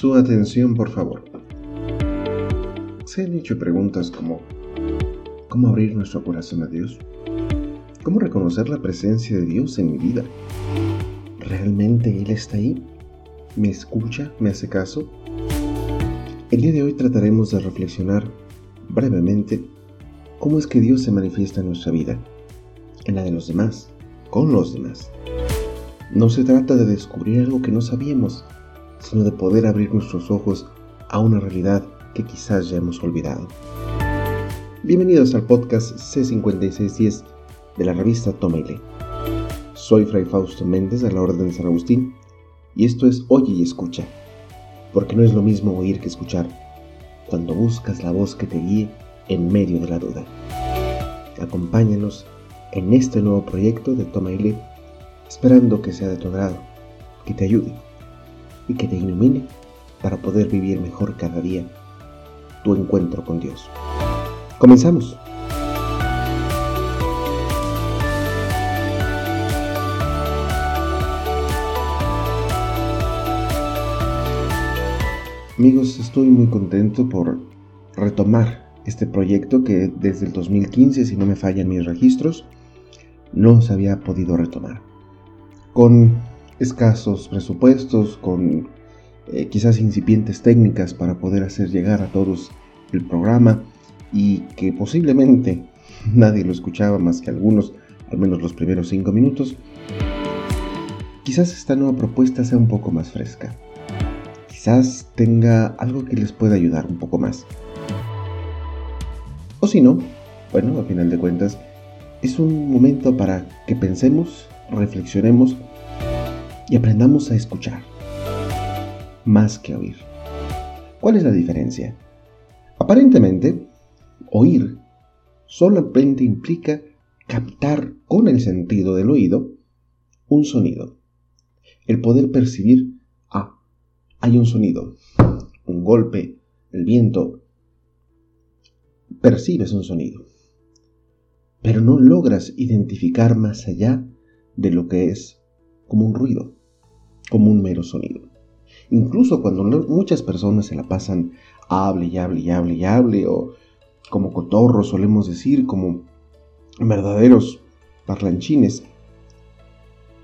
Su atención, por favor. Se han hecho preguntas como ¿cómo abrir nuestro corazón a Dios? ¿Cómo reconocer la presencia de Dios en mi vida? ¿Realmente Él está ahí? ¿Me escucha? ¿Me hace caso? El día de hoy trataremos de reflexionar brevemente cómo es que Dios se manifiesta en nuestra vida, en la de los demás, con los demás. No se trata de descubrir algo que no sabíamos, sino de poder abrir nuestros ojos a una realidad que quizás ya hemos olvidado. Bienvenidos al podcast C5610 de la revista Tomele. Soy Fray Fausto Méndez de la Orden de San Agustín y esto es Oye y Escucha, porque no es lo mismo oír que escuchar cuando buscas la voz que te guíe en medio de la duda. Acompáñanos en este nuevo proyecto de Tomele esperando que sea de tu agrado, que te ayude y que te ilumine para poder vivir mejor cada día tu encuentro con Dios. Comenzamos. Amigos, estoy muy contento por retomar este proyecto que desde el 2015, si no me fallan mis registros, no se había podido retomar con escasos presupuestos, con eh, quizás incipientes técnicas para poder hacer llegar a todos el programa y que posiblemente nadie lo escuchaba más que algunos, al menos los primeros cinco minutos, quizás esta nueva propuesta sea un poco más fresca. Quizás tenga algo que les pueda ayudar un poco más. O si no, bueno, a final de cuentas, es un momento para que pensemos reflexionemos y aprendamos a escuchar más que oír. ¿Cuál es la diferencia? Aparentemente, oír solamente implica captar con el sentido del oído un sonido. El poder percibir, ah, hay un sonido, un golpe, el viento, percibes un sonido, pero no logras identificar más allá de lo que es como un ruido, como un mero sonido. Incluso cuando muchas personas se la pasan hable y hable y hable y hable, o como cotorros solemos decir, como verdaderos parlanchines,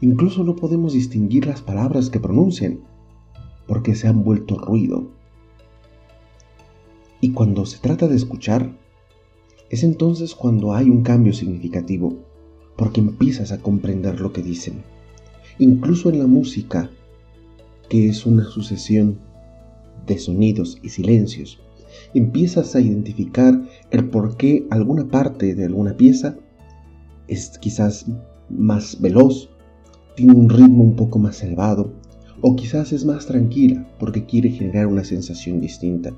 incluso no podemos distinguir las palabras que pronuncian, porque se han vuelto ruido. Y cuando se trata de escuchar, es entonces cuando hay un cambio significativo, porque empiezas a comprender lo que dicen. Incluso en la música, que es una sucesión de sonidos y silencios, empiezas a identificar el por qué alguna parte de alguna pieza es quizás más veloz, tiene un ritmo un poco más elevado, o quizás es más tranquila porque quiere generar una sensación distinta,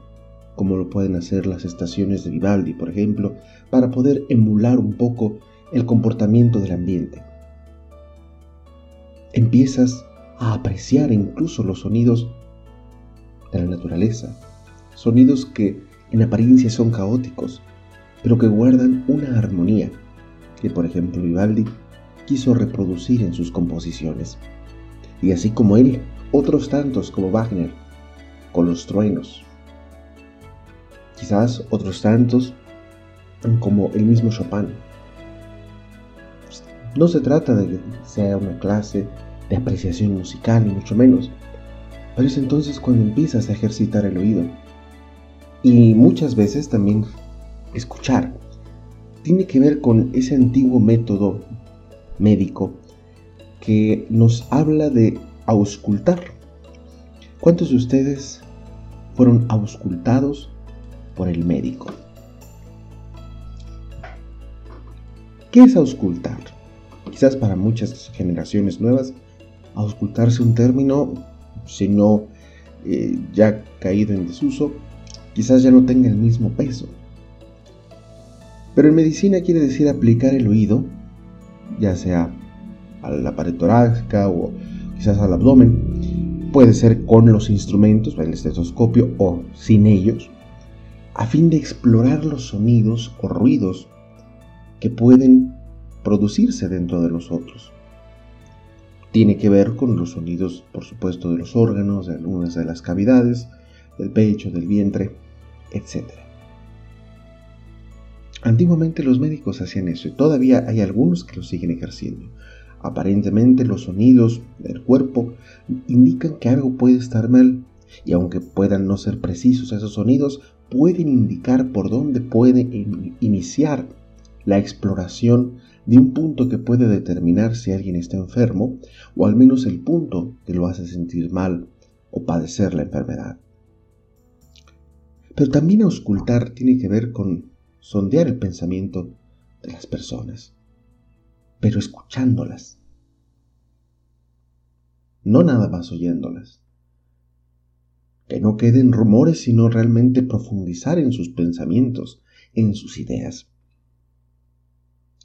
como lo pueden hacer las estaciones de Vivaldi, por ejemplo, para poder emular un poco el comportamiento del ambiente. Empiezas a apreciar incluso los sonidos de la naturaleza, sonidos que en apariencia son caóticos, pero que guardan una armonía que, por ejemplo, Vivaldi quiso reproducir en sus composiciones. Y así como él, otros tantos como Wagner, con los truenos. Quizás otros tantos como el mismo Chopin, no se trata de que sea una clase de apreciación musical, ni mucho menos. Pero es entonces cuando empiezas a ejercitar el oído. Y muchas veces también escuchar. Tiene que ver con ese antiguo método médico que nos habla de auscultar. ¿Cuántos de ustedes fueron auscultados por el médico? ¿Qué es auscultar? Quizás para muchas generaciones nuevas, auscultarse un término, si no eh, ya caído en desuso, quizás ya no tenga el mismo peso. Pero en medicina quiere decir aplicar el oído, ya sea a la pared torácica o quizás al abdomen, puede ser con los instrumentos, el estetoscopio o sin ellos, a fin de explorar los sonidos o ruidos que pueden producirse dentro de nosotros. tiene que ver con los sonidos, por supuesto, de los órganos, de algunas de las cavidades, del pecho, del vientre, etc. Antiguamente los médicos hacían eso y todavía hay algunos que lo siguen ejerciendo. Aparentemente los sonidos del cuerpo indican que algo puede estar mal y aunque puedan no ser precisos esos sonidos, pueden indicar por dónde puede iniciar la exploración de un punto que puede determinar si alguien está enfermo o al menos el punto que lo hace sentir mal o padecer la enfermedad. Pero también auscultar tiene que ver con sondear el pensamiento de las personas, pero escuchándolas, no nada más oyéndolas. Que no queden rumores, sino realmente profundizar en sus pensamientos, en sus ideas.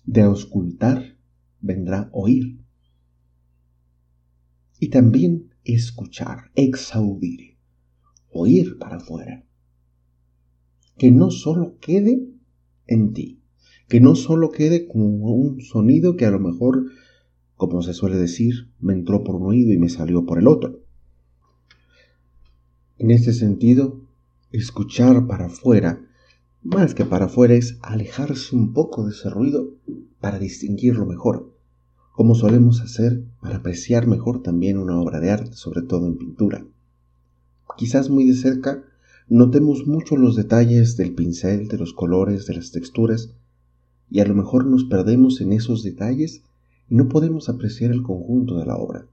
De auscultar vendrá oír. Y también escuchar, exaudir, oír para afuera. Que no solo quede en ti. Que no solo quede como un sonido que a lo mejor, como se suele decir, me entró por un oído y me salió por el otro. En este sentido, escuchar para afuera, más que para afuera, es alejarse un poco de ese ruido para distinguirlo mejor, como solemos hacer para apreciar mejor también una obra de arte, sobre todo en pintura. Quizás muy de cerca notemos mucho los detalles del pincel, de los colores, de las texturas, y a lo mejor nos perdemos en esos detalles y no podemos apreciar el conjunto de la obra.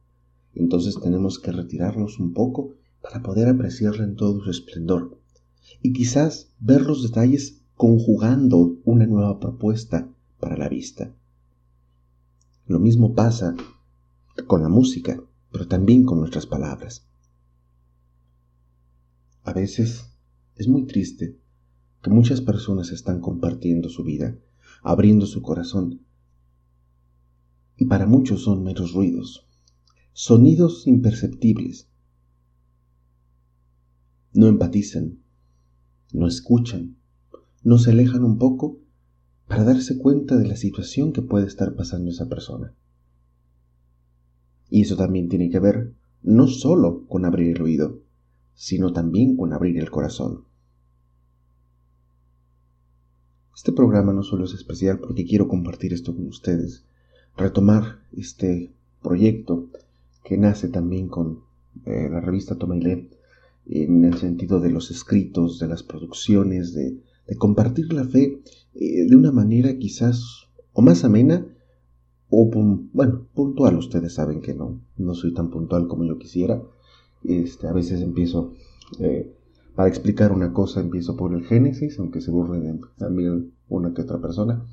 Entonces tenemos que retirarnos un poco para poder apreciarla en todo su esplendor, y quizás ver los detalles conjugando una nueva propuesta para la vista. Lo mismo pasa con la música, pero también con nuestras palabras. A veces es muy triste que muchas personas están compartiendo su vida, abriendo su corazón, y para muchos son meros ruidos, sonidos imperceptibles. No empatizan, no escuchan, no se alejan un poco para darse cuenta de la situación que puede estar pasando esa persona. Y eso también tiene que ver no solo con abrir el oído, sino también con abrir el corazón. Este programa no solo es especial porque quiero compartir esto con ustedes, retomar este proyecto que nace también con eh, la revista Toma en el sentido de los escritos, de las producciones, de, compartir la fe eh, de una manera quizás o más amena o, bueno, puntual. Ustedes saben que no, no soy tan puntual como yo quisiera. Este, a veces empiezo, eh, para explicar una cosa, empiezo por el Génesis, aunque se burle también una que otra persona,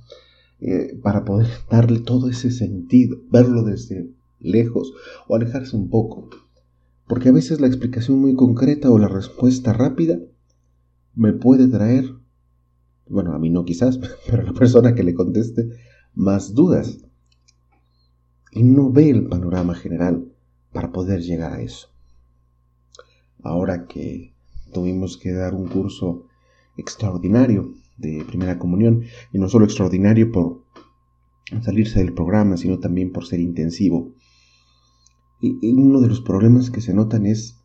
eh, para poder darle todo ese sentido, verlo desde lejos o alejarse un poco. Porque a veces la explicación muy concreta o la respuesta rápida me puede traer, bueno, a mí no quizás, pero a la persona que le conteste, más dudas. Y no ve el panorama general para poder llegar a eso ahora que tuvimos que dar un curso extraordinario de primera comunión, y no solo extraordinario por salirse del programa, sino también por ser intensivo. Y, uno de los problemas que se notan es,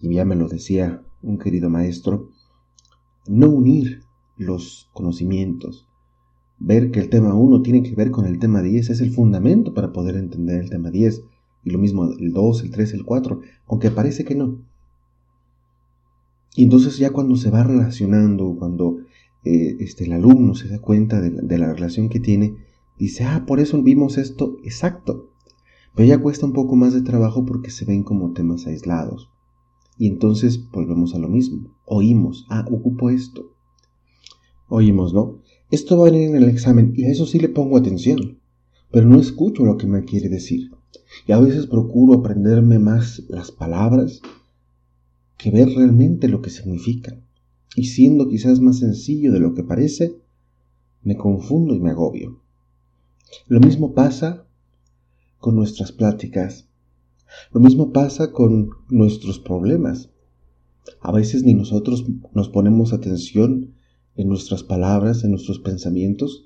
y ya me lo decía un querido maestro, no unir los conocimientos. Ver que el tema 1 tiene que ver con el tema 10 es el fundamento para poder entender el tema 10. Y lo mismo el 2, el 3, el 4, aunque parece que no. Y entonces ya cuando se va relacionando, cuando eh, este, el alumno se da cuenta de la, de la relación que tiene, dice, ah, por eso vimos esto exacto. Pero ya cuesta un poco más de trabajo porque se ven como temas aislados. Y entonces volvemos a lo mismo. Oímos, ah, ocupo esto. Oímos, ¿no? Esto va a venir en el examen y a eso sí le pongo atención. Pero no escucho lo que me quiere decir. Y a veces procuro aprenderme más las palabras que ver realmente lo que significa. Y siendo quizás más sencillo de lo que parece, me confundo y me agobio. Lo mismo pasa con nuestras pláticas. Lo mismo pasa con nuestros problemas. A veces ni nosotros nos ponemos atención en nuestras palabras, en nuestros pensamientos,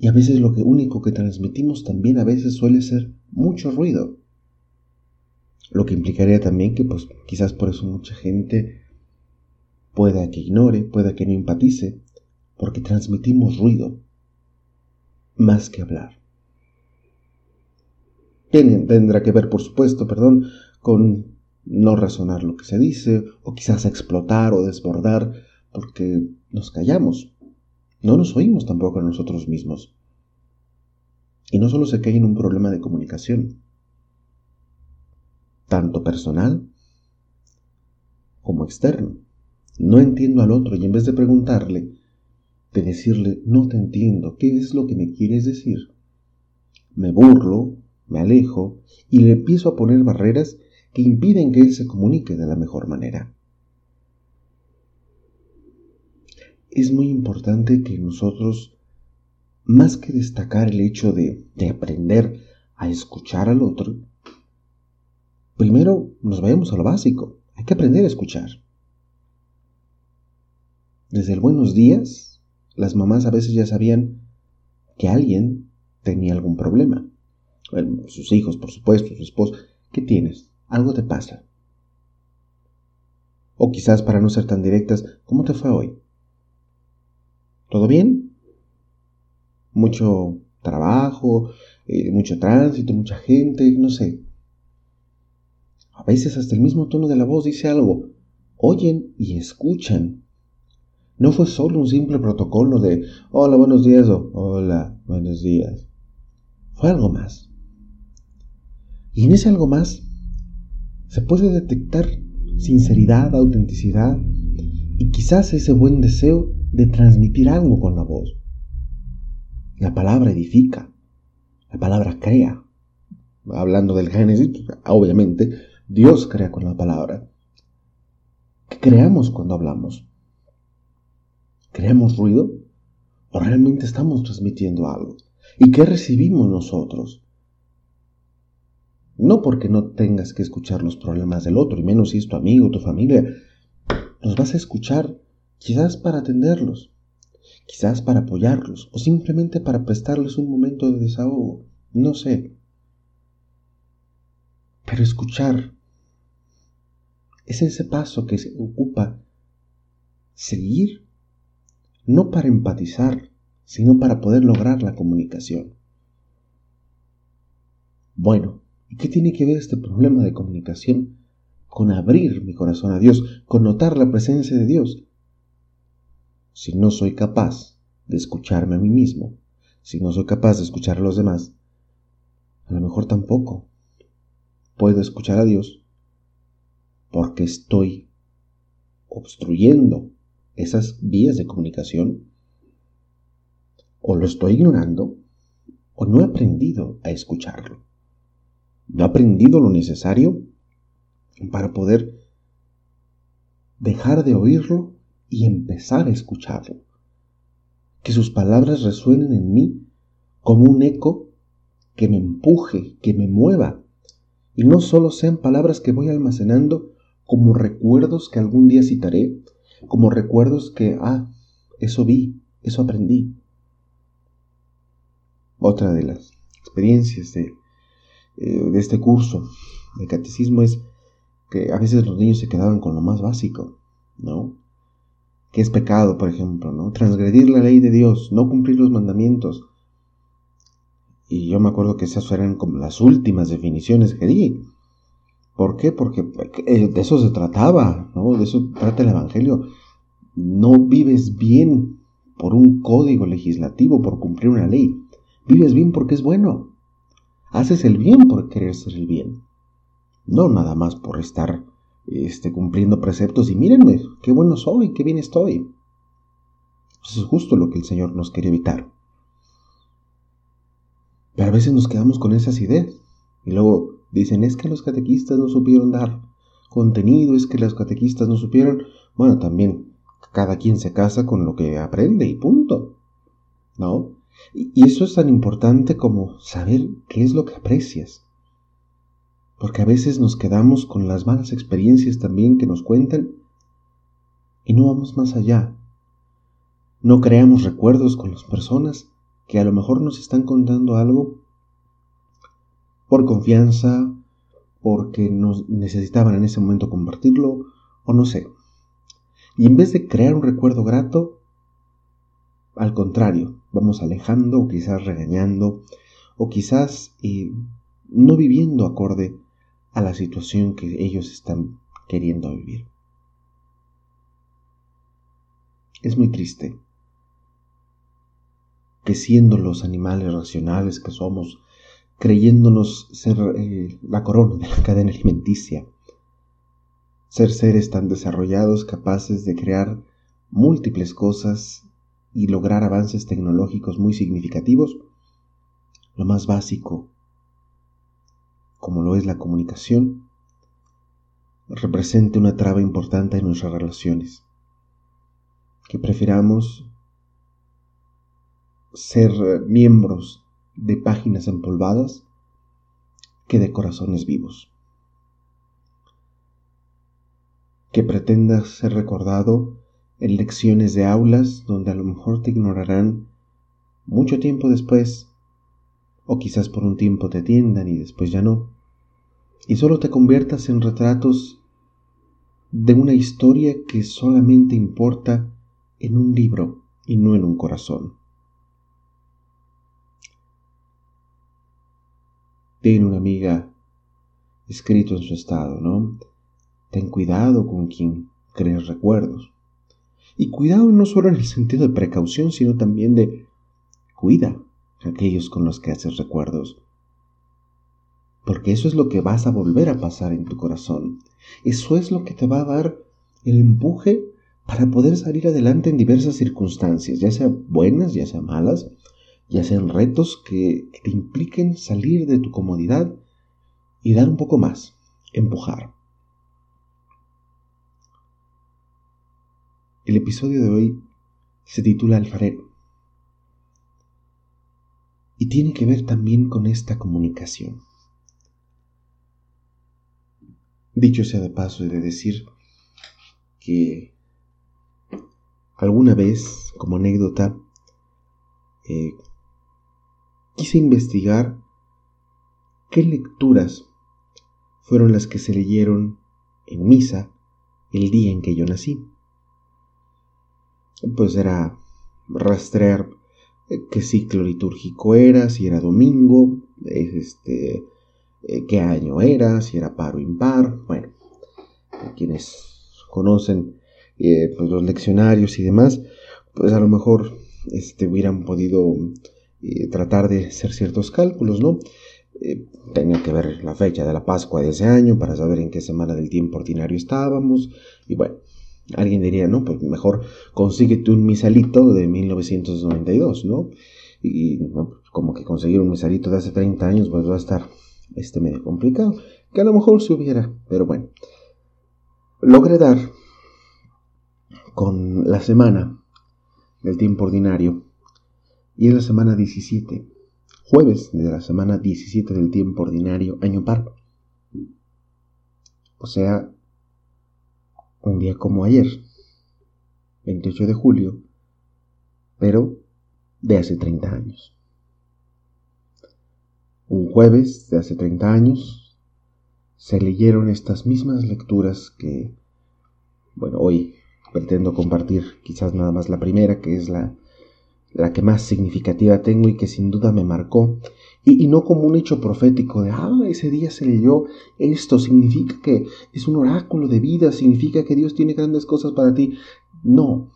Y a veces lo único que transmitimos también a veces suele ser mucho ruido. Lo que implicaría también que pues quizás por eso mucha gente pueda que ignore, pueda que no empatice, porque transmitimos ruido más que hablar. Tendrá que ver, por supuesto, perdón, con no razonar lo que se dice, o quizás explotar o desbordar, porque nos callamos. No nos oímos tampoco a nosotros mismos. Y no solo se cae en un problema de comunicación, tanto personal como externo. No entiendo al otro y en vez de preguntarle, de decirle, no te entiendo, ¿qué es lo que me quieres decir? Me burlo, me alejo y le empiezo a poner barreras que impiden que él se comunique de la mejor manera. Es muy importante que nosotros, más que destacar el hecho de, de aprender a escuchar al otro, primero nos vayamos a lo básico. Hay que aprender a escuchar. Desde el buenos días, las mamás a veces ya sabían que alguien tenía algún problema. Sus hijos, por supuesto, su esposo. ¿Qué tienes? Algo te pasa. O quizás para no ser tan directas, ¿cómo te fue hoy? ¿Todo bien? Mucho trabajo, eh, mucho tránsito, mucha gente, no sé. A veces hasta el mismo tono de la voz dice algo. Oyen y escuchan. No fue solo un simple protocolo de hola, buenos días o hola, buenos días. Fue algo más. Y en ese algo más se puede detectar sinceridad, autenticidad y quizás ese buen deseo de transmitir algo con la voz. La palabra edifica, la palabra crea. Hablando del Génesis, obviamente, Dios crea con la palabra. ¿Qué creamos cuando hablamos? ¿Creamos ruido? ¿O realmente estamos transmitiendo algo? ¿Y qué recibimos nosotros? No porque no tengas que escuchar los problemas del otro, y menos si es tu amigo, tu familia. Los vas a escuchar quizás para atenderlos, quizás para apoyarlos, o simplemente para prestarles un momento de desahogo. No sé. Pero escuchar es ese paso que se ocupa seguir no para empatizar, sino para poder lograr la comunicación. Bueno, ¿y qué tiene que ver este problema de comunicación con abrir mi corazón a Dios, con notar la presencia de Dios? Si no soy capaz de escucharme a mí mismo, si no soy capaz de escuchar a los demás, a lo mejor tampoco puedo escuchar a Dios porque estoy obstruyendo esas vías de comunicación, o lo estoy ignorando, o no he aprendido a escucharlo. No he aprendido lo necesario para poder dejar de oírlo y empezar a escucharlo. Que sus palabras resuenen en mí como un eco que me empuje, que me mueva, y no solo sean palabras que voy almacenando como recuerdos que algún día citaré, como recuerdos que, ah, eso vi, eso aprendí. Otra de las experiencias de, eh, de este curso de catecismo es que a veces los niños se quedaban con lo más básico, ¿no? ¿Qué es pecado, por ejemplo, ¿no? Transgredir la ley de Dios, no cumplir los mandamientos. Y yo me acuerdo que esas eran como las últimas definiciones que di. ¿Por qué? Porque eh, de eso se trataba, ¿no? De eso trata el Evangelio. No vives bien por un código legislativo, por cumplir una ley. Vives bien porque es bueno. Haces el bien por querer ser el bien. No nada más por estar este, cumpliendo preceptos y mírenme, qué bueno soy, qué bien estoy. Eso es justo lo que el Señor nos quiere evitar. Pero a veces nos quedamos con esas ideas y luego Dicen, es que los catequistas no supieron dar contenido, es que los catequistas no supieron. Bueno, también cada quien se casa con lo que aprende y punto. ¿No? Y eso es tan importante como saber qué es lo que aprecias. Porque a veces nos quedamos con las malas experiencias también que nos cuentan y no vamos más allá. No creamos recuerdos con las personas que a lo mejor nos están contando algo por confianza, porque nos necesitaban en ese momento compartirlo, o no sé. Y en vez de crear un recuerdo grato, al contrario, vamos alejando o quizás regañando o quizás eh, no viviendo acorde a la situación que ellos están queriendo vivir. Es muy triste que siendo los animales racionales que somos, creyéndonos ser eh, la corona de la cadena alimenticia, ser seres tan desarrollados capaces de crear múltiples cosas y lograr avances tecnológicos muy significativos, lo más básico, como lo es la comunicación, representa una traba importante en nuestras relaciones. Que prefiramos ser miembros de páginas empolvadas que de corazones vivos. Que pretendas ser recordado en lecciones de aulas donde a lo mejor te ignorarán mucho tiempo después, o quizás por un tiempo te atiendan y después ya no, y solo te conviertas en retratos de una historia que solamente importa en un libro y no en un corazón. Tiene una amiga escrito en su estado, ¿no? Ten cuidado con quien crees recuerdos. Y cuidado no solo en el sentido de precaución, sino también de cuida a aquellos con los que haces recuerdos. Porque eso es lo que vas a volver a pasar en tu corazón. Eso es lo que te va a dar el empuje para poder salir adelante en diversas circunstancias, ya sean buenas, ya sean malas, ya sean retos que, que te impliquen salir de tu comodidad y dar un poco más, empujar. El episodio de hoy se titula Alfarero y tiene que ver también con esta comunicación. Dicho sea de paso, he de decir que alguna vez, como anécdota, eh, quise investigar qué lecturas fueron las que se leyeron en misa el día en que yo nací pues era rastrear eh, qué ciclo litúrgico era, si era domingo, este, eh, qué año era, si era par o impar. Bueno, quienes conocen eh, pues los leccionarios y demás, pues a lo mejor este, hubieran podido tratar de hacer ciertos cálculos, ¿no? tenía que ver la fecha de la Pascua de ese año para saber en qué semana del tiempo ordinario estábamos y bueno, Alguien diría, no, pues mejor consíguete un misalito de 1992, ¿no? Y como que conseguir un misalito de hace 30 años, pues va a estar este medio complicado. Que a lo mejor se hubiera, pero bueno. Logré dar con la semana del tiempo ordinario y es la semana 17, jueves de la semana 17 del tiempo ordinario, año par. O sea, un día como ayer, 28 de julio, pero de hace 30 años. Un jueves de hace 30 años se leyeron estas mismas lecturas que, bueno, hoy pretendo compartir quizás nada más la primera, que es la, la que más significativa tengo y que sin duda me marcó y, no como un hecho profético de, ah, ese día se leyó esto, significa que es un oráculo de vida, significa que Dios tiene grandes cosas para ti. No.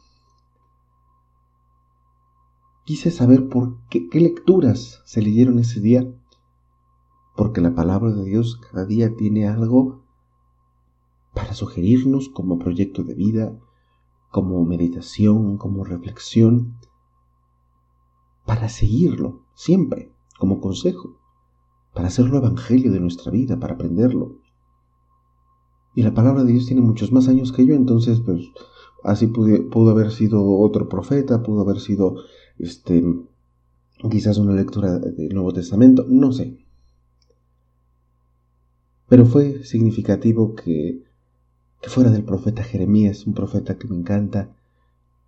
Quise saber por qué, qué lecturas se leyeron ese día, porque la palabra de Dios cada día tiene algo para sugerirnos como proyecto de vida, como meditación, como reflexión, para seguirlo siempre como consejo, para hacerlo evangelio de nuestra vida, para aprenderlo. Y la palabra de Dios tiene muchos más años que yo, entonces, pues, así pudo, haber sido otro profeta, pudo haber sido, este, quizás una lectura del Nuevo Testamento, no sé. Pero fue significativo que, que fuera del profeta Jeremías, un profeta que me encanta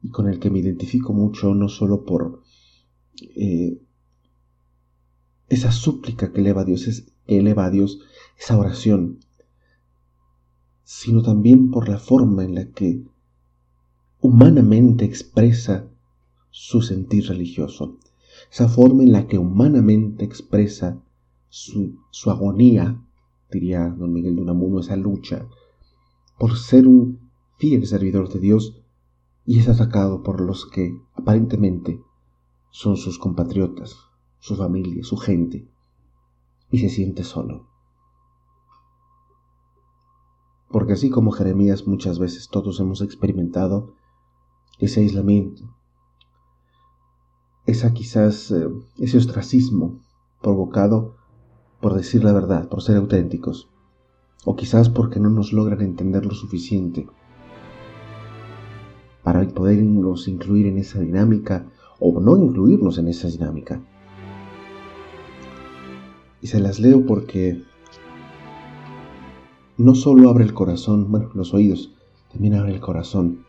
y con el que me identifico mucho, no solo por eh, esa súplica que eleva a Dios, es, que eleva a Dios, esa oración, sino también por la forma en la que humanamente expresa su sentir religioso, esa forma en la que humanamente expresa su, su agonía, diría don Miguel de Unamuno, esa lucha por ser un fiel servidor de Dios y es atacado por los que aparentemente son sus compatriotas, su familia, su gente, y se siente solo. Porque así como Jeremías muchas veces todos hemos experimentado ese aislamiento, esa quizás eh, ese ostracismo provocado por decir la verdad, por ser auténticos, o quizás porque no nos logran entender lo suficiente para podernos incluir en esa dinámica o no incluirnos en esa dinámica. Y se las leo porque no solo abre el corazón, bueno, los oídos, también abre el corazón.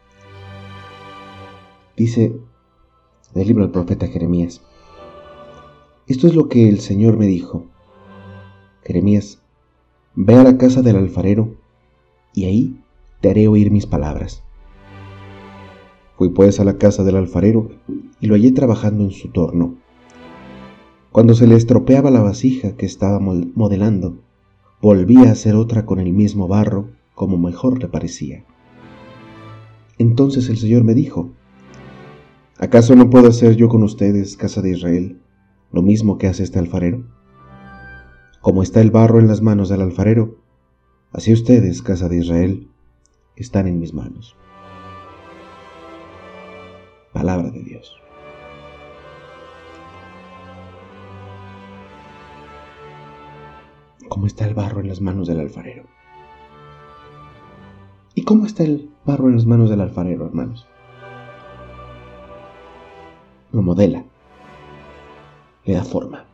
Dice el libro del profeta Jeremías, esto es lo que el Señor me dijo. Jeremías, ve a la casa del alfarero y ahí te haré oír mis palabras. Fui pues a la casa del alfarero y lo hallé trabajando en su torno. Cuando se le estropeaba la vasija que estaba modelando, volvía a hacer otra con el mismo barro como mejor le parecía. Entonces el Señor me dijo, ¿acaso no puedo hacer yo con ustedes, casa de Israel, lo mismo que hace este alfarero? Como está el barro en las manos del alfarero, así ustedes, casa de Israel, están en mis manos. Palabra de Dios. ¿Cómo está el barro en las manos del alfarero? ¿Y cómo está el barro en las manos del alfarero, hermanos? Lo modela, le da forma.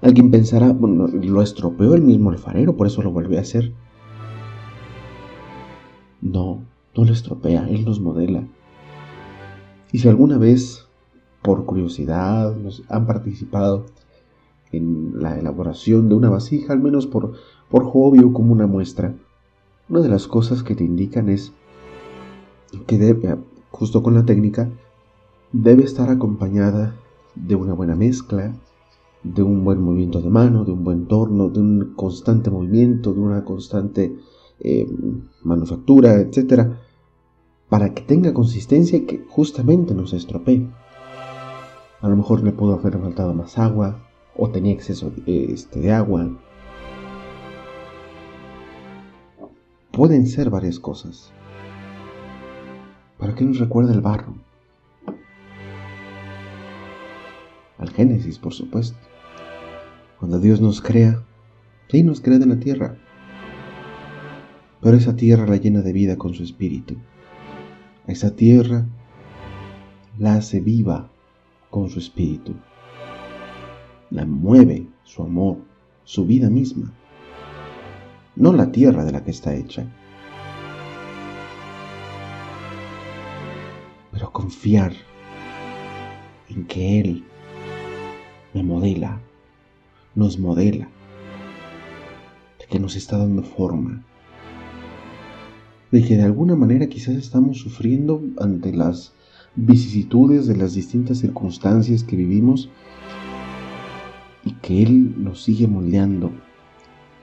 Alguien pensará, bueno, lo estropeó el mismo alfarero, por eso lo volvió a hacer. No, no lo estropea, él los modela. Y si alguna vez, por curiosidad, nos han participado en la elaboración de una vasija, al menos por, por hobby como una muestra, una de las cosas que te indican es que debe, justo con la técnica, debe estar acompañada de una buena mezcla, de un buen movimiento de mano, de un buen torno, de un constante movimiento, de una constante eh, manufactura, etc. Para que tenga consistencia y que justamente no se estropee. A lo mejor le pudo haber faltado más agua, o tenía exceso este, de agua. Pueden ser varias cosas. ¿Para qué nos recuerda el barro? Al Génesis, por supuesto. Cuando Dios nos crea, sí nos crea de la tierra. Pero esa tierra la llena de vida con su espíritu. Esa tierra la hace viva con su espíritu la mueve su amor, su vida misma, no la tierra de la que está hecha. Pero confiar en que Él me modela, nos modela, de que nos está dando forma, de que de alguna manera quizás estamos sufriendo ante las vicisitudes de las distintas circunstancias que vivimos y que Él nos sigue moldeando,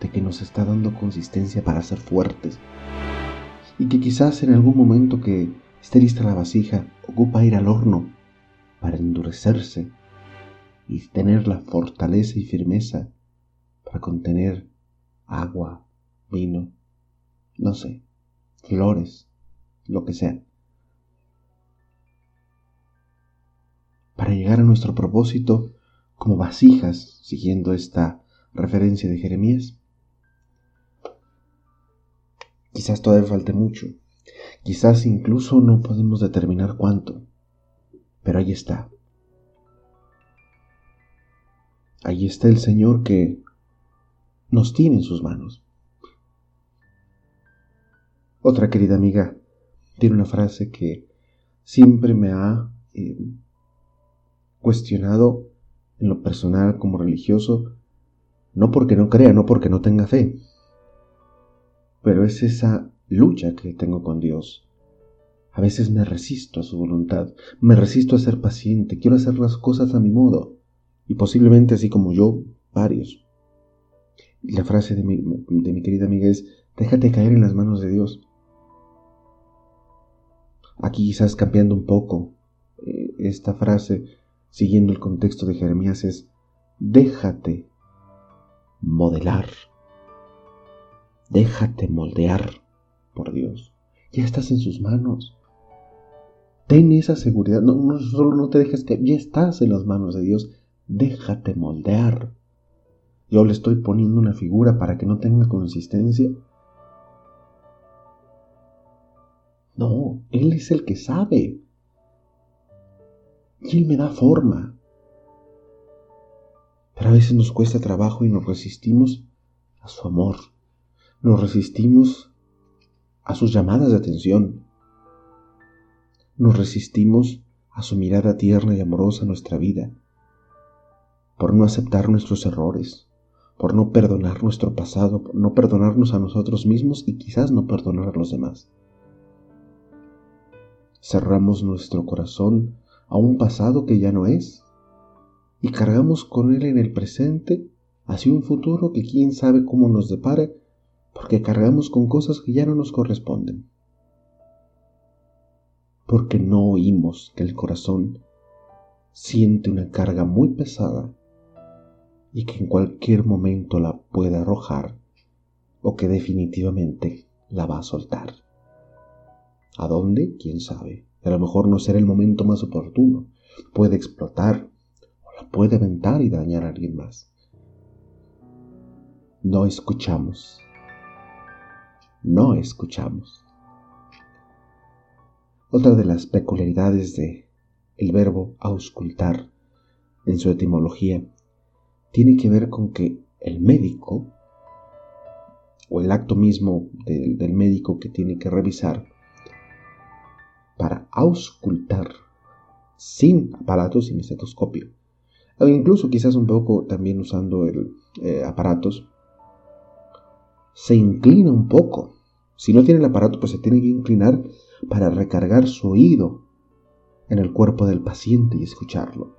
de que nos está dando consistencia para ser fuertes. Y que quizás en algún momento que esté lista la vasija ocupa ir al horno para endurecerse y tener la fortaleza y firmeza para contener agua, vino, no sé, flores, lo que sea. Para llegar a nuestro propósito como vasijas, siguiendo esta referencia de Jeremías. Quizás todavía falte mucho, quizás incluso no podemos determinar cuánto, pero ahí está. Ahí está el Señor que nos tiene en sus manos. Otra querida amiga tiene una frase que siempre me ha eh, cuestionado en lo personal como religioso, no porque no crea, no porque no tenga fe, pero es esa lucha que tengo con Dios. A veces me resisto a su voluntad, me resisto a ser paciente, quiero hacer las cosas a mi modo, y posiblemente así como yo, varios. Y la frase de mi, de mi querida amiga es, déjate caer en las manos de Dios. Aquí quizás cambiando un poco eh, esta frase, siguiendo el contexto de Jeremías, es, déjate modelar Déjate moldear por Dios. Ya estás en sus manos. Ten esa seguridad. No, solo no te dejes que ya estás en las manos de Dios. Déjate moldear. Yo le estoy poniendo una figura para que no tenga consistencia. No, Él es el que sabe. Y Él me da forma. Pero a veces nos cuesta trabajo y nos resistimos a su amor nos resistimos a sus llamadas de atención. Nos resistimos a su mirada tierna y amorosa en nuestra vida, por no aceptar nuestros errores, por no perdonar nuestro pasado, por no perdonarnos a nosotros mismos y quizás no perdonar a los demás. Cerramos nuestro corazón a un pasado que ya no es y cargamos con él en el presente hacia un futuro que quién sabe cómo nos depara porque cargamos con cosas que ya no nos corresponden, porque no oímos que el corazón siente una carga muy pesada y que en cualquier momento la puede arrojar o que definitivamente la va a soltar. ¿A dónde? ¿Quién sabe? A lo mejor no será el momento más oportuno. Puede explotar o la puede aventar y dañar a alguien más. No escuchamos no escuchamos. Otra de las peculiaridades de el verbo auscultar en su etimología tiene que ver con que el médico o el acto mismo del médico que tiene que revisar para auscultar sin aparatos, sin estetoscopio, o incluso quizás un poco también usando el, eh, aparatos, se inclina un poco si no tiene el aparato, pues se tiene que inclinar para recargar su oído en el cuerpo del paciente y escucharlo.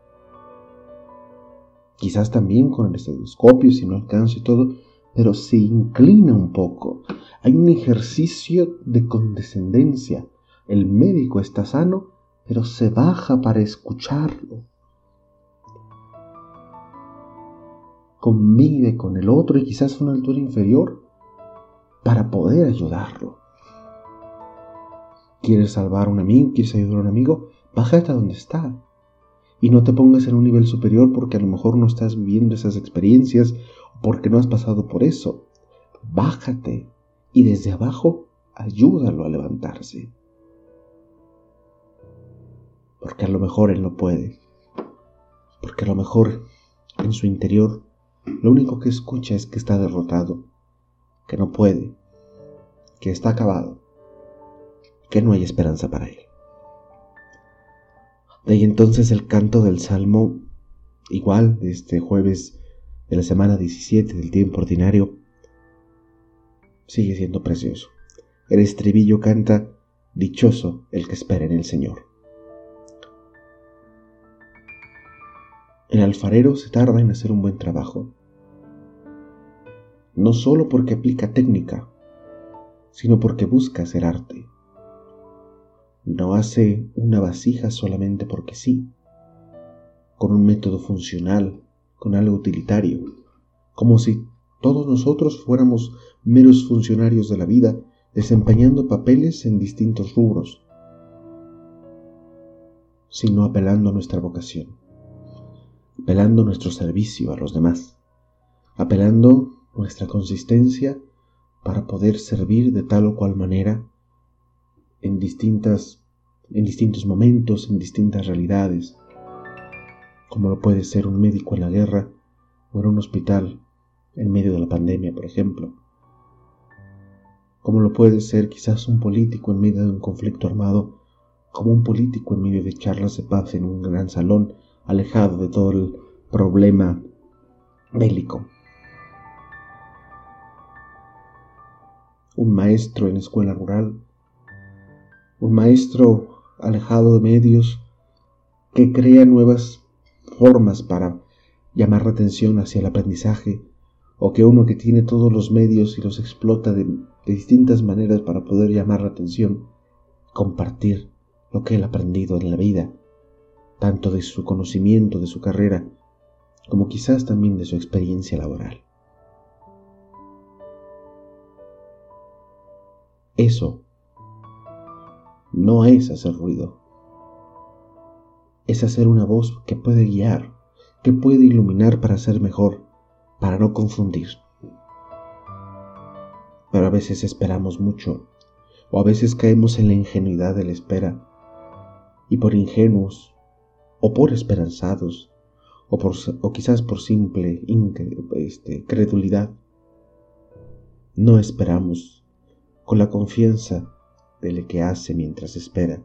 Quizás también con el estetoscopio, si no alcanza y todo, pero se inclina un poco. Hay un ejercicio de condescendencia. El médico está sano, pero se baja para escucharlo. Convive con el otro y quizás a una altura inferior para poder ayudarlo. ¿Quieres salvar a un amigo? ¿Quieres ayudar a un amigo? Bájate a donde está. Y no te pongas en un nivel superior porque a lo mejor no estás viviendo esas experiencias o porque no has pasado por eso. Bájate y desde abajo ayúdalo a levantarse. Porque a lo mejor él no puede. Porque a lo mejor en su interior lo único que escucha es que está derrotado que no puede, que está acabado, que no hay esperanza para él. De ahí entonces el canto del Salmo, igual de este jueves de la semana 17 del tiempo ordinario, sigue siendo precioso. El estribillo canta, Dichoso el que espera en el Señor. El alfarero se tarda en hacer un buen trabajo, no solo porque aplica técnica, sino porque busca hacer arte. No hace una vasija solamente porque sí, con un método funcional, con algo utilitario, como si todos nosotros fuéramos meros funcionarios de la vida desempeñando papeles en distintos rubros, sino apelando a nuestra vocación, apelando nuestro servicio a los demás, apelando nuestra consistencia para poder servir de tal o cual manera en distintas en distintos momentos, en distintas realidades, como lo puede ser un médico en la guerra o en un hospital en medio de la pandemia, por ejemplo, como lo puede ser quizás un político en medio de un conflicto armado, como un político en medio de charlas de paz en un gran salón alejado de todo el problema bélico. Un maestro en escuela rural, un maestro alejado de medios que crea nuevas formas para llamar la atención hacia el aprendizaje, o que uno que tiene todos los medios y los explota de, distintas maneras para poder llamar la atención, compartir lo que él ha aprendido en la vida, tanto de su conocimiento, de su carrera, como quizás también de su experiencia laboral. Eso no es hacer ruido, es hacer una voz que puede guiar, que puede iluminar para ser mejor, para no confundir. Pero a veces esperamos mucho, o a veces caemos en la ingenuidad de la espera, y por ingenuos, o por esperanzados, o, por, o quizás por simple este, credulidad, no esperamos con la confianza del que hace mientras espera,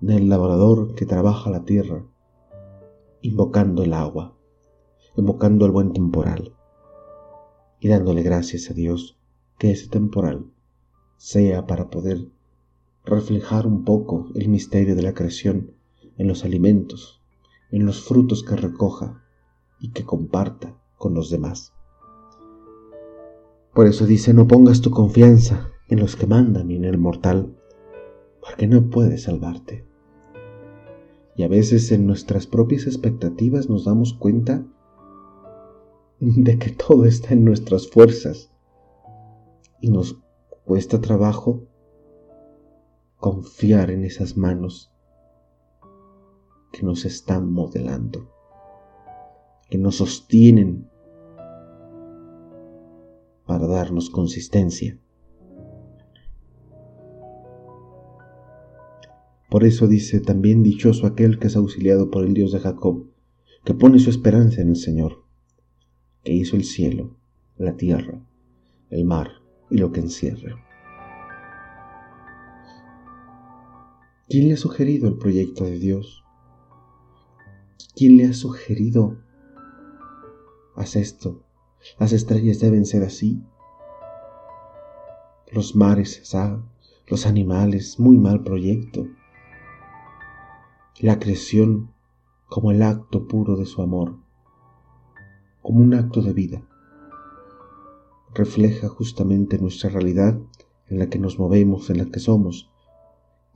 del labrador que trabaja la tierra, invocando el agua, invocando el buen temporal y dándole gracias a Dios que ese temporal sea para poder reflejar un poco el misterio de la creación en los alimentos, en los frutos que recoja y que comparta con los demás. Por eso dice, no pongas tu confianza en los que mandan y en el mortal, porque no puede salvarte. Y a veces en nuestras propias expectativas nos damos cuenta de que todo está en nuestras fuerzas y nos cuesta trabajo confiar en esas manos que nos están modelando, que nos sostienen para darnos consistencia. Por eso dice también dichoso aquel que es auxiliado por el Dios de Jacob, que pone su esperanza en el Señor, que hizo el cielo, la tierra, el mar y lo que encierra. ¿Quién le ha sugerido el proyecto de Dios? ¿Quién le ha sugerido? Haz esto. Las estrellas deben ser así. Los mares, los animales, muy mal proyecto la creación como el acto puro de su amor, como un acto de vida. Refleja justamente nuestra realidad en la que nos movemos, en la que somos,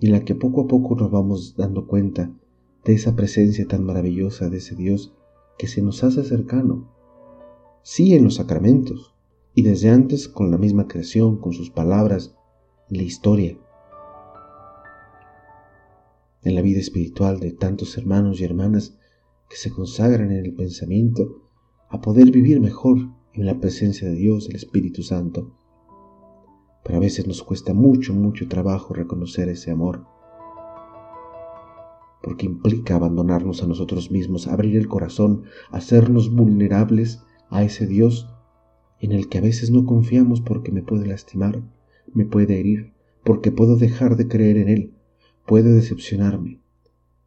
y en la que poco a poco nos vamos dando cuenta de esa presencia tan maravillosa de ese Dios que se nos hace cercano, sí en los sacramentos, y desde antes con la misma creación, con sus palabras, en la historia, en la vida espiritual de tantos hermanos y hermanas que se consagran en el pensamiento a poder vivir mejor en la presencia de Dios, el Espíritu Santo. Pero a veces nos cuesta mucho, mucho trabajo reconocer ese amor, porque implica abandonarnos a nosotros mismos, abrir el corazón, hacernos vulnerables a ese Dios en el que a veces no confiamos porque me puede lastimar, me puede herir, porque puedo dejar de creer en Él, puede decepcionarme.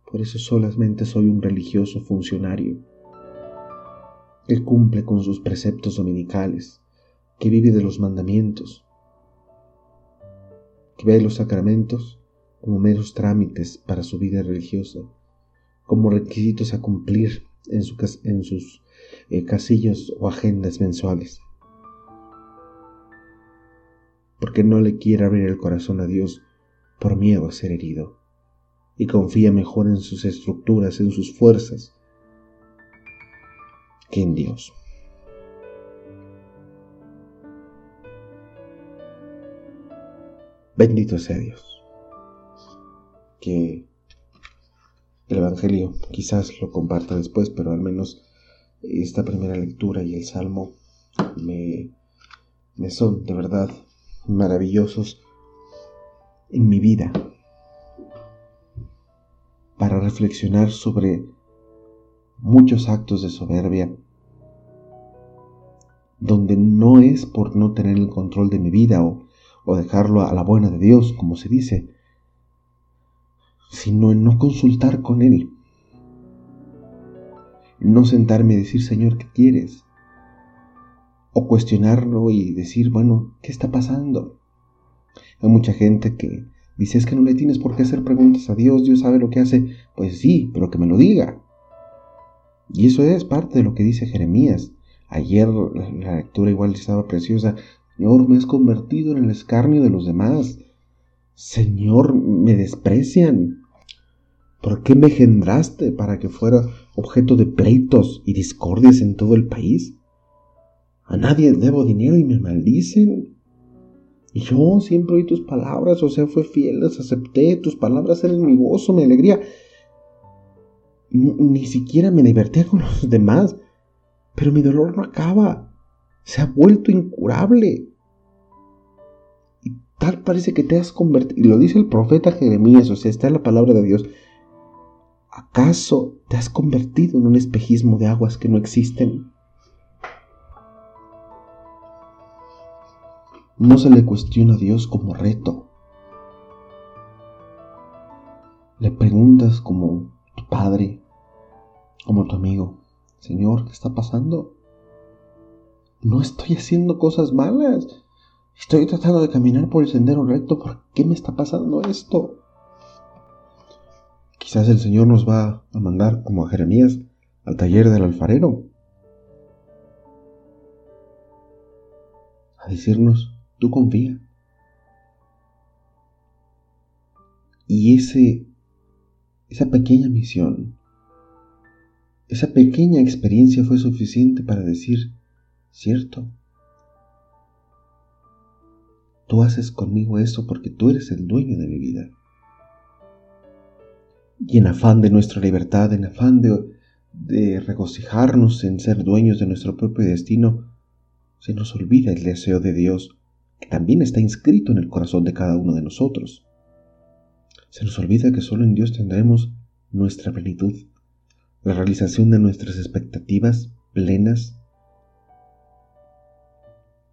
Por eso solamente soy un religioso funcionario que cumple con sus preceptos dominicales, que vive de los mandamientos, que ve los sacramentos como meros trámites para su vida religiosa, como requisitos a cumplir en, sus eh, casillos o agendas mensuales. Porque no le quiere abrir el corazón a Dios por miedo a ser herido, y confía mejor en sus estructuras, en sus fuerzas, que en Dios. Bendito sea Dios. Que el Evangelio quizás lo comparta después, pero al menos esta primera lectura y el Salmo me, me son de verdad maravillosos en mi vida para reflexionar sobre muchos actos de soberbia donde no es por no tener el control de mi vida o, o dejarlo a la buena de Dios, como se dice, sino en no consultar con Él, no sentarme y decir, Señor, ¿qué quieres? O cuestionarlo y decir, bueno, ¿qué está pasando? Hay mucha gente que dice, es que no le tienes por qué hacer preguntas a Dios, Dios sabe lo que hace. Pues sí, pero que me lo diga. Y eso es parte de lo que dice Jeremías. Ayer la lectura igual estaba preciosa. Señor, me has convertido en el escarnio de los demás. Señor, me desprecian. ¿Por qué me engendraste para que fuera objeto de pleitos y discordias en todo el país? A nadie debo dinero y me maldicen. Y yo siempre oí tus palabras, o sea, fue fiel, las acepté, tus palabras eran mi gozo, mi alegría. Ni siquiera me divertía con los demás, pero mi dolor no acaba, se ha vuelto incurable. Y tal parece que te has convertido, y lo dice el profeta Jeremías, o sea, está en la palabra de Dios, ¿Acaso te has convertido en un espejismo de aguas que no existen? No se le cuestiona a Dios como reto. Le preguntas como tu padre, como tu amigo, Señor, ¿qué está pasando? No estoy haciendo cosas malas. Estoy tratando de caminar por el sendero recto. ¿Por qué me está pasando esto? Quizás el Señor nos va a mandar, como a Jeremías, al taller del alfarero. A decirnos, tú confía. Y ese, esa pequeña misión, esa pequeña experiencia fue suficiente para decir, cierto, tú haces conmigo eso porque tú eres el dueño de mi vida y en afán de nuestra libertad, en afán de, regocijarnos en ser dueños de nuestro propio destino, se nos olvida el deseo de Dios que también está inscrito en el corazón de cada uno de nosotros. Se nos olvida que solo en Dios tendremos nuestra plenitud, la realización de nuestras expectativas plenas,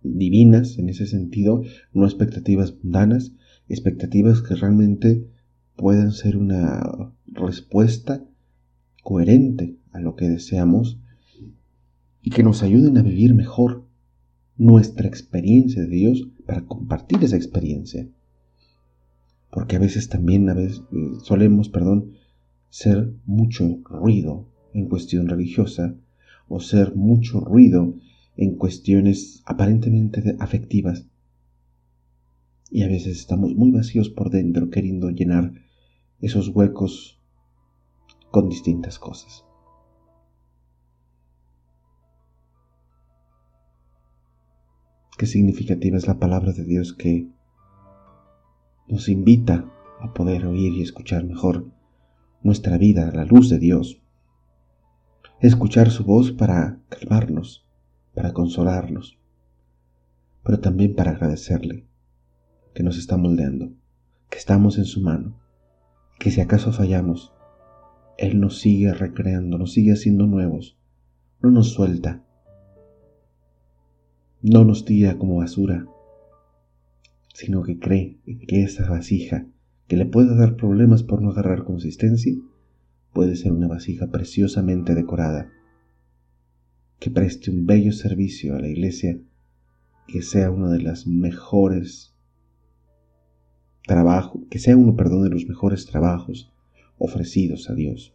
divinas en ese sentido, no expectativas mundanas, expectativas que realmente puedan ser una respuesta coherente a lo que deseamos y que nos ayuden a vivir mejor nuestra experiencia de Dios para compartir esa experiencia. Porque a veces también a veces, eh, solemos, perdón, ser mucho ruido en cuestión religiosa o ser mucho ruido en cuestiones aparentemente afectivas. Y a veces estamos muy vacíos por dentro queriendo llenar esos huecos con distintas cosas. Qué significativa es la palabra de Dios que nos invita a poder oír y escuchar mejor nuestra vida a la luz de Dios. Escuchar su voz para calmarnos, para consolarnos, pero también para agradecerle que nos está moldeando, que estamos en su mano que si acaso fallamos, Él nos sigue recreando, nos sigue haciendo nuevos, no nos suelta, no nos tira como basura, sino que cree que esa vasija que le puede dar problemas por no agarrar consistencia, puede ser una vasija preciosamente decorada, que preste un bello servicio a la iglesia, que sea una de las mejores trabajo, que sea uno, perdón, de los mejores trabajos ofrecidos a Dios.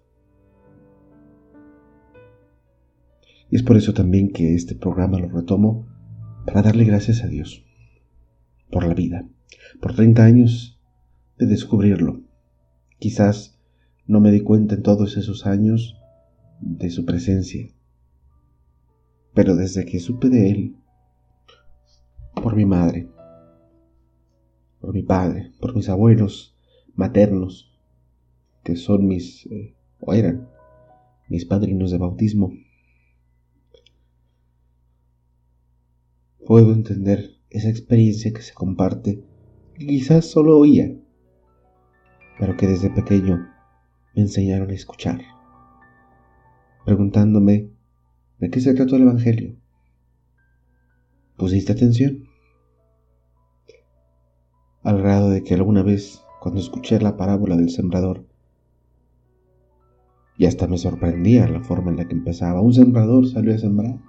Y es por eso también que este programa lo retomo para darle gracias a Dios por la vida, por 30 años de descubrirlo. Quizás no me di cuenta en todos esos años de su presencia, pero desde que supe de Él, por mi madre, por mi padre, por mis abuelos maternos, que son mis, eh, o eran, mis padrinos de bautismo. Puedo entender esa experiencia que se comparte, quizás solo oía, pero que desde pequeño me enseñaron a escuchar, preguntándome de qué se trató el Evangelio. ¿Pusiste atención? Al grado de que alguna vez, cuando escuché la parábola del sembrador, Y hasta me sorprendía la forma en la que empezaba. Un sembrador salió a sembrar.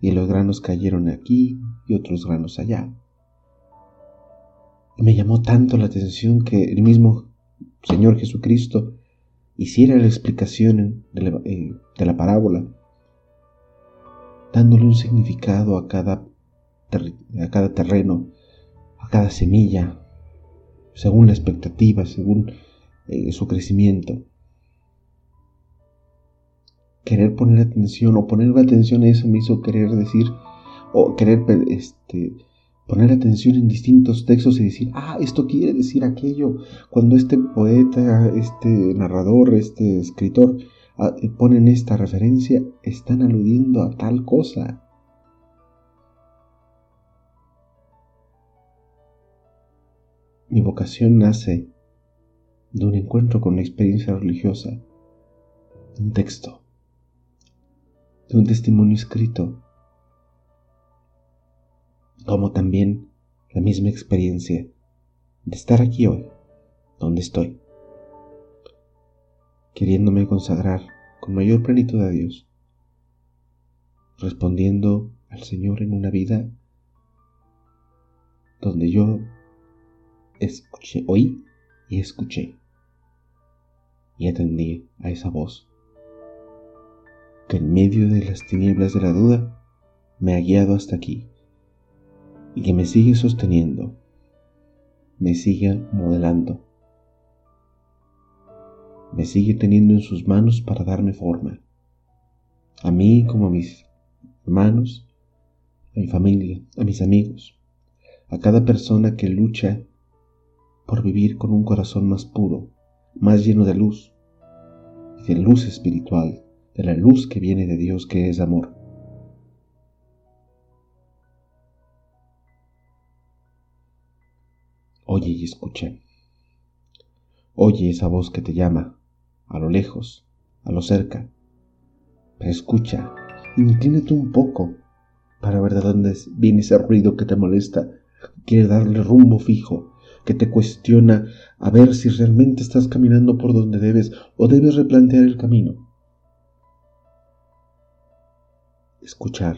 Y los granos cayeron aquí y otros granos allá. Y me llamó tanto la atención que el mismo Señor Jesucristo hiciera la explicación de la, eh, de la parábola, dándole un significado a cada, a cada terreno, a cada semilla, según la expectativa, según eh, su crecimiento. Querer poner atención o poner atención a eso me hizo querer decir o querer este, poner atención en distintos textos y decir, ah, esto quiere decir aquello, cuando este poeta, este narrador, este escritor ah, ponen esta referencia, están aludiendo a tal cosa. Mi vocación nace de un encuentro con una experiencia religiosa, de un texto, de un testimonio escrito, como también la misma experiencia de estar aquí hoy, donde estoy, queriéndome consagrar con mayor plenitud a Dios, respondiendo al Señor en una vida donde yo escuché, oí y escuché. Y atendí a esa voz que en medio de las tinieblas de la duda me ha guiado hasta aquí y que me sigue sosteniendo, me sigue modelando, me sigue teniendo en sus manos para darme forma, a mí como a mis hermanos, a mi familia, a mis amigos, a cada persona que lucha por vivir con un corazón más puro, más lleno de luz, de luz espiritual, de la luz que viene de Dios que es amor. Oye y escucha. Oye esa voz que te llama, a lo lejos, a lo cerca. Pero escucha, inclínate un poco para ver de dónde viene ese ruido que te molesta, quiere darle rumbo fijo, que te cuestiona a ver si realmente estás caminando por donde debes o debes replantear el camino. Escuchar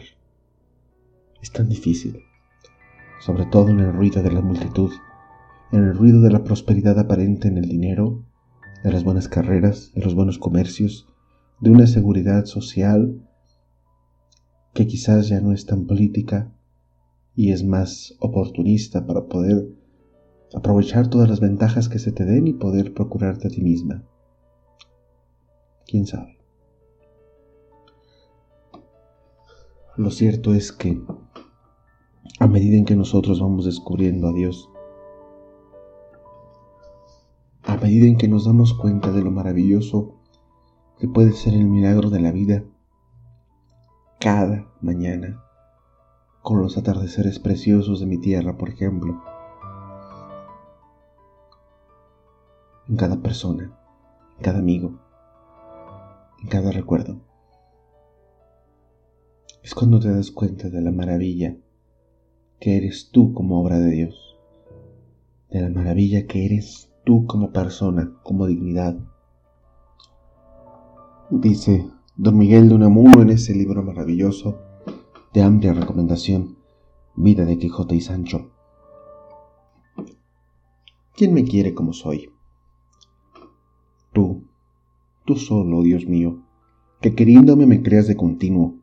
es tan difícil, sobre todo en el ruido de la multitud, en el ruido de la prosperidad aparente en el dinero, de las buenas carreras, de los buenos comercios, de una seguridad social que quizás ya no es tan política y es más oportunista para poder aprovechar todas las ventajas que se te den y poder procurarte a ti misma. ¿Quién sabe? Lo cierto es que a medida en que nosotros vamos descubriendo a Dios, a medida en que nos damos cuenta de lo maravilloso que puede ser el milagro de la vida, cada mañana, con los atardeceres preciosos de mi tierra, por ejemplo, en cada persona, en cada amigo, en cada recuerdo. Es cuando te das cuenta de la maravilla que eres tú como obra de Dios, de la maravilla que eres tú como persona, como dignidad. Dice don Miguel de Unamuno en ese libro maravilloso de amplia recomendación, Vida de Quijote y Sancho. ¿Quién me quiere como soy? Tú, solo, Dios mío, que queriéndome me creas de continuo,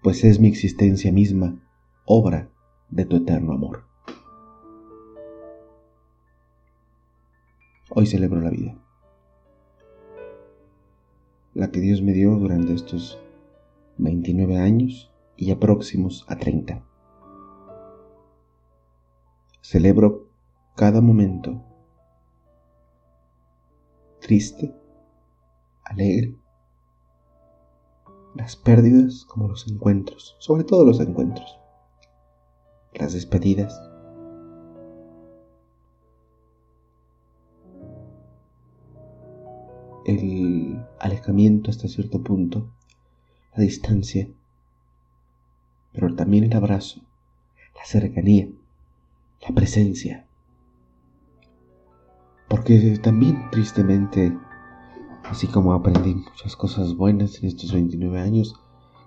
pues es mi existencia misma obra de tu eterno amor. Hoy celebro la vida, la que Dios me dio durante estos 29 años y ya próximos a 30. Celebro cada momento triste, alegre, las pérdidas como los encuentros, sobre todo los encuentros, las despedidas. el alejamiento hasta cierto punto, la distancia, pero también el abrazo, la cercanía, la presencia, Porque también, tristemente, así como aprendí muchas cosas buenas en estos 29 años,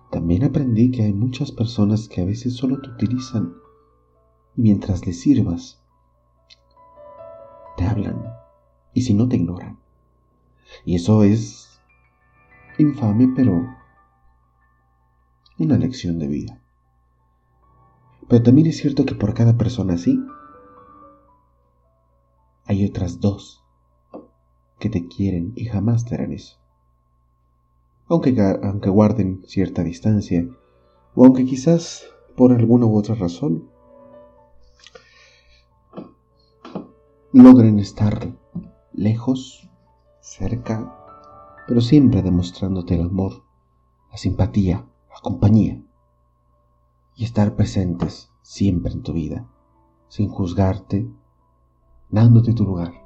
también aprendí que hay muchas personas que a veces solo te utilizan mientras les sirvas, te hablan y si no te ignoran. Y eso es infame, pero una lección de vida. Pero también es cierto que por cada persona así, hay otras dos que te quieren y jamás te harán eso. Aunque, aunque guarden cierta distancia, o aunque quizás por alguna u otra razón logren estar lejos, cerca, pero siempre demostrándote el amor, la simpatía, la compañía y estar presentes siempre en tu vida, sin juzgarte, dándote tu lugar.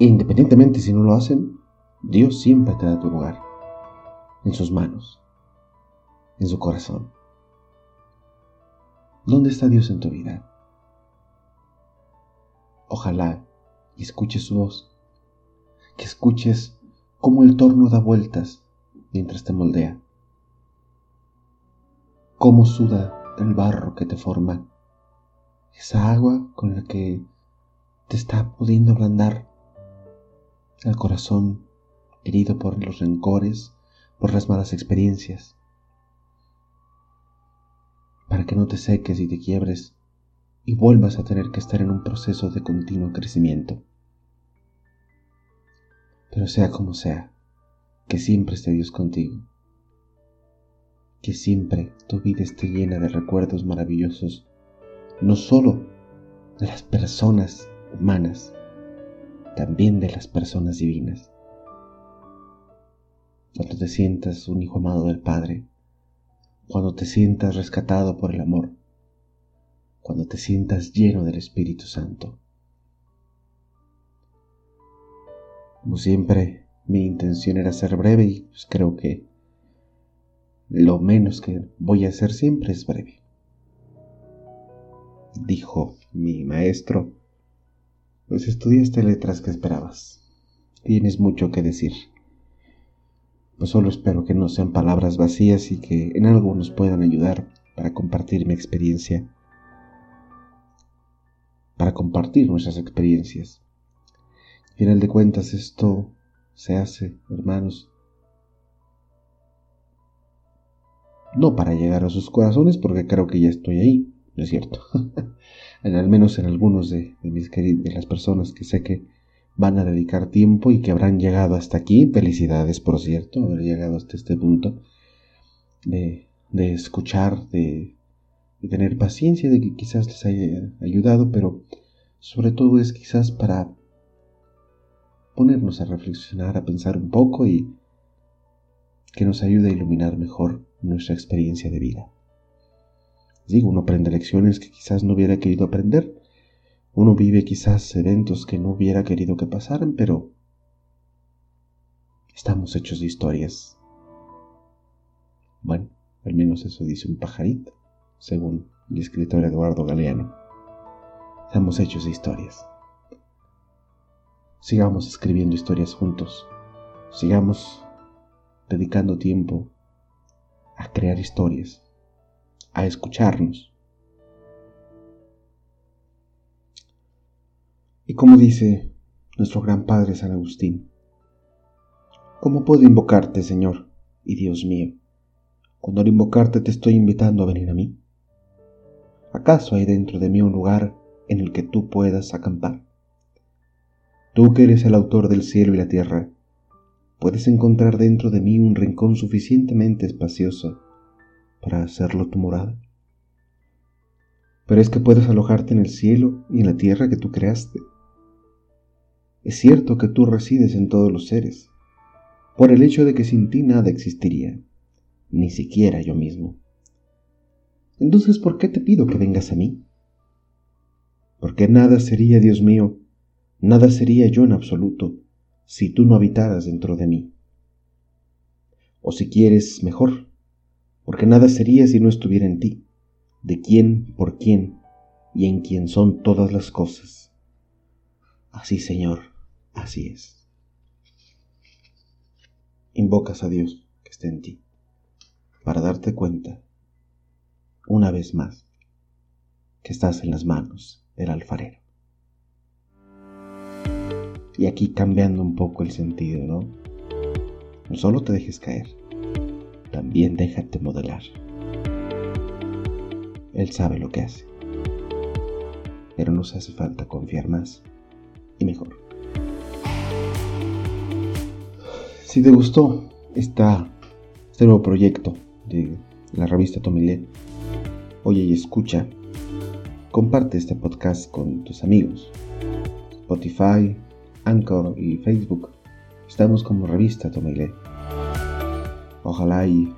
Independientemente si no lo hacen, Dios siempre te da tu lugar, en sus manos, en su corazón. ¿Dónde está Dios en tu vida? Ojalá y escuches su voz, que escuches cómo el torno da vueltas mientras te moldea, cómo suda el barro que te forma, esa agua con la que te está pudiendo ablandar el corazón herido por los rencores, por las malas experiencias, para que no te seques y te quiebres y vuelvas a tener que estar en un proceso de continuo crecimiento. Pero sea como sea, que siempre esté Dios contigo, que siempre tu vida esté llena de recuerdos maravillosos, no solo de las personas humanas, también de las personas divinas. Cuando te sientas un hijo amado del Padre, cuando te sientas rescatado por el amor, cuando te sientas lleno del Espíritu Santo. Como siempre, mi intención era ser breve y pues creo que lo menos que voy a hacer siempre es breve. Dijo mi maestro, pues estudiaste letras que esperabas. Tienes mucho que decir. Pues solo espero que no sean palabras vacías y que en algo nos puedan ayudar para compartir mi experiencia para compartir nuestras experiencias. Al final de cuentas, esto se hace, hermanos, no para llegar a sus corazones, porque creo que ya estoy ahí, ¿no es cierto? al menos en algunos de, mis de las personas que sé que van a dedicar tiempo y que habrán llegado hasta aquí. Felicidades, por cierto, haber llegado hasta este punto de, de escuchar, de de tener paciencia, de que quizás les haya ayudado, pero sobre todo es quizás para ponernos a reflexionar, a pensar un poco y que nos ayude a iluminar mejor nuestra experiencia de vida. Digo, uno aprende lecciones que quizás no hubiera querido aprender, uno vive quizás eventos que no hubiera querido que pasaran, pero estamos hechos de historias. Bueno, al menos eso dice un pajarito según el escritor Eduardo Galeano. Seamos hechos de historias. Sigamos escribiendo historias juntos. Sigamos dedicando tiempo a crear historias, a escucharnos. Y como dice nuestro gran Padre San Agustín, ¿cómo puedo invocarte, Señor y Dios mío? Cuando al invocarte te estoy invitando a venir a mí. ¿Acaso hay dentro de mí un lugar en el que tú puedas acampar? Tú que eres el autor del cielo y la tierra, puedes encontrar dentro de mí un rincón suficientemente espacioso para hacerlo tu morada. Pero es que puedes alojarte en el cielo y en la tierra que tú creaste. Es cierto que tú resides en todos los seres, por el hecho de que sin ti nada existiría, ni siquiera yo mismo. Entonces, ¿por qué te pido que vengas a mí? Porque nada sería, Dios mío, nada sería yo en absoluto si tú no habitaras dentro de mí. O si quieres, mejor, porque nada sería si no estuviera en ti, de quién, por quién y en quién son todas las cosas. Así, Señor, así es. Invocas a Dios que esté en ti para darte cuenta, una vez más, que estás en las manos del alfarero. Y aquí cambiando un poco el sentido, ¿no? No solo te dejes caer, también déjate modelar. Él sabe lo que hace, pero nos hace falta confiar más y mejor. Si te gustó esta, este nuevo proyecto de la revista Tomilé, oye y escucha, comparte este podcast con tus amigos. Spotify, Anchor y Facebook. Estamos como revista Tomilé. Ojalá y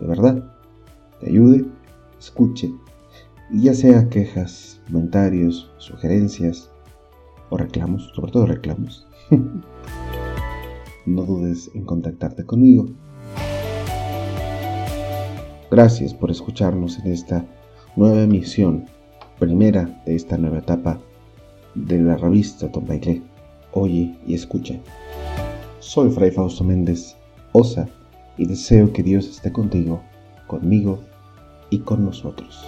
de verdad te ayude, escuche y ya sea quejas, comentarios, sugerencias o reclamos, sobre todo reclamos, no dudes en contactarte conmigo. Gracias por escucharnos en esta nueva emisión, primera de esta nueva etapa de la revista Tom. Oye y escucha. Soy Fray Fausto Méndez, osa, y deseo que Dios esté contigo, conmigo y con nosotros.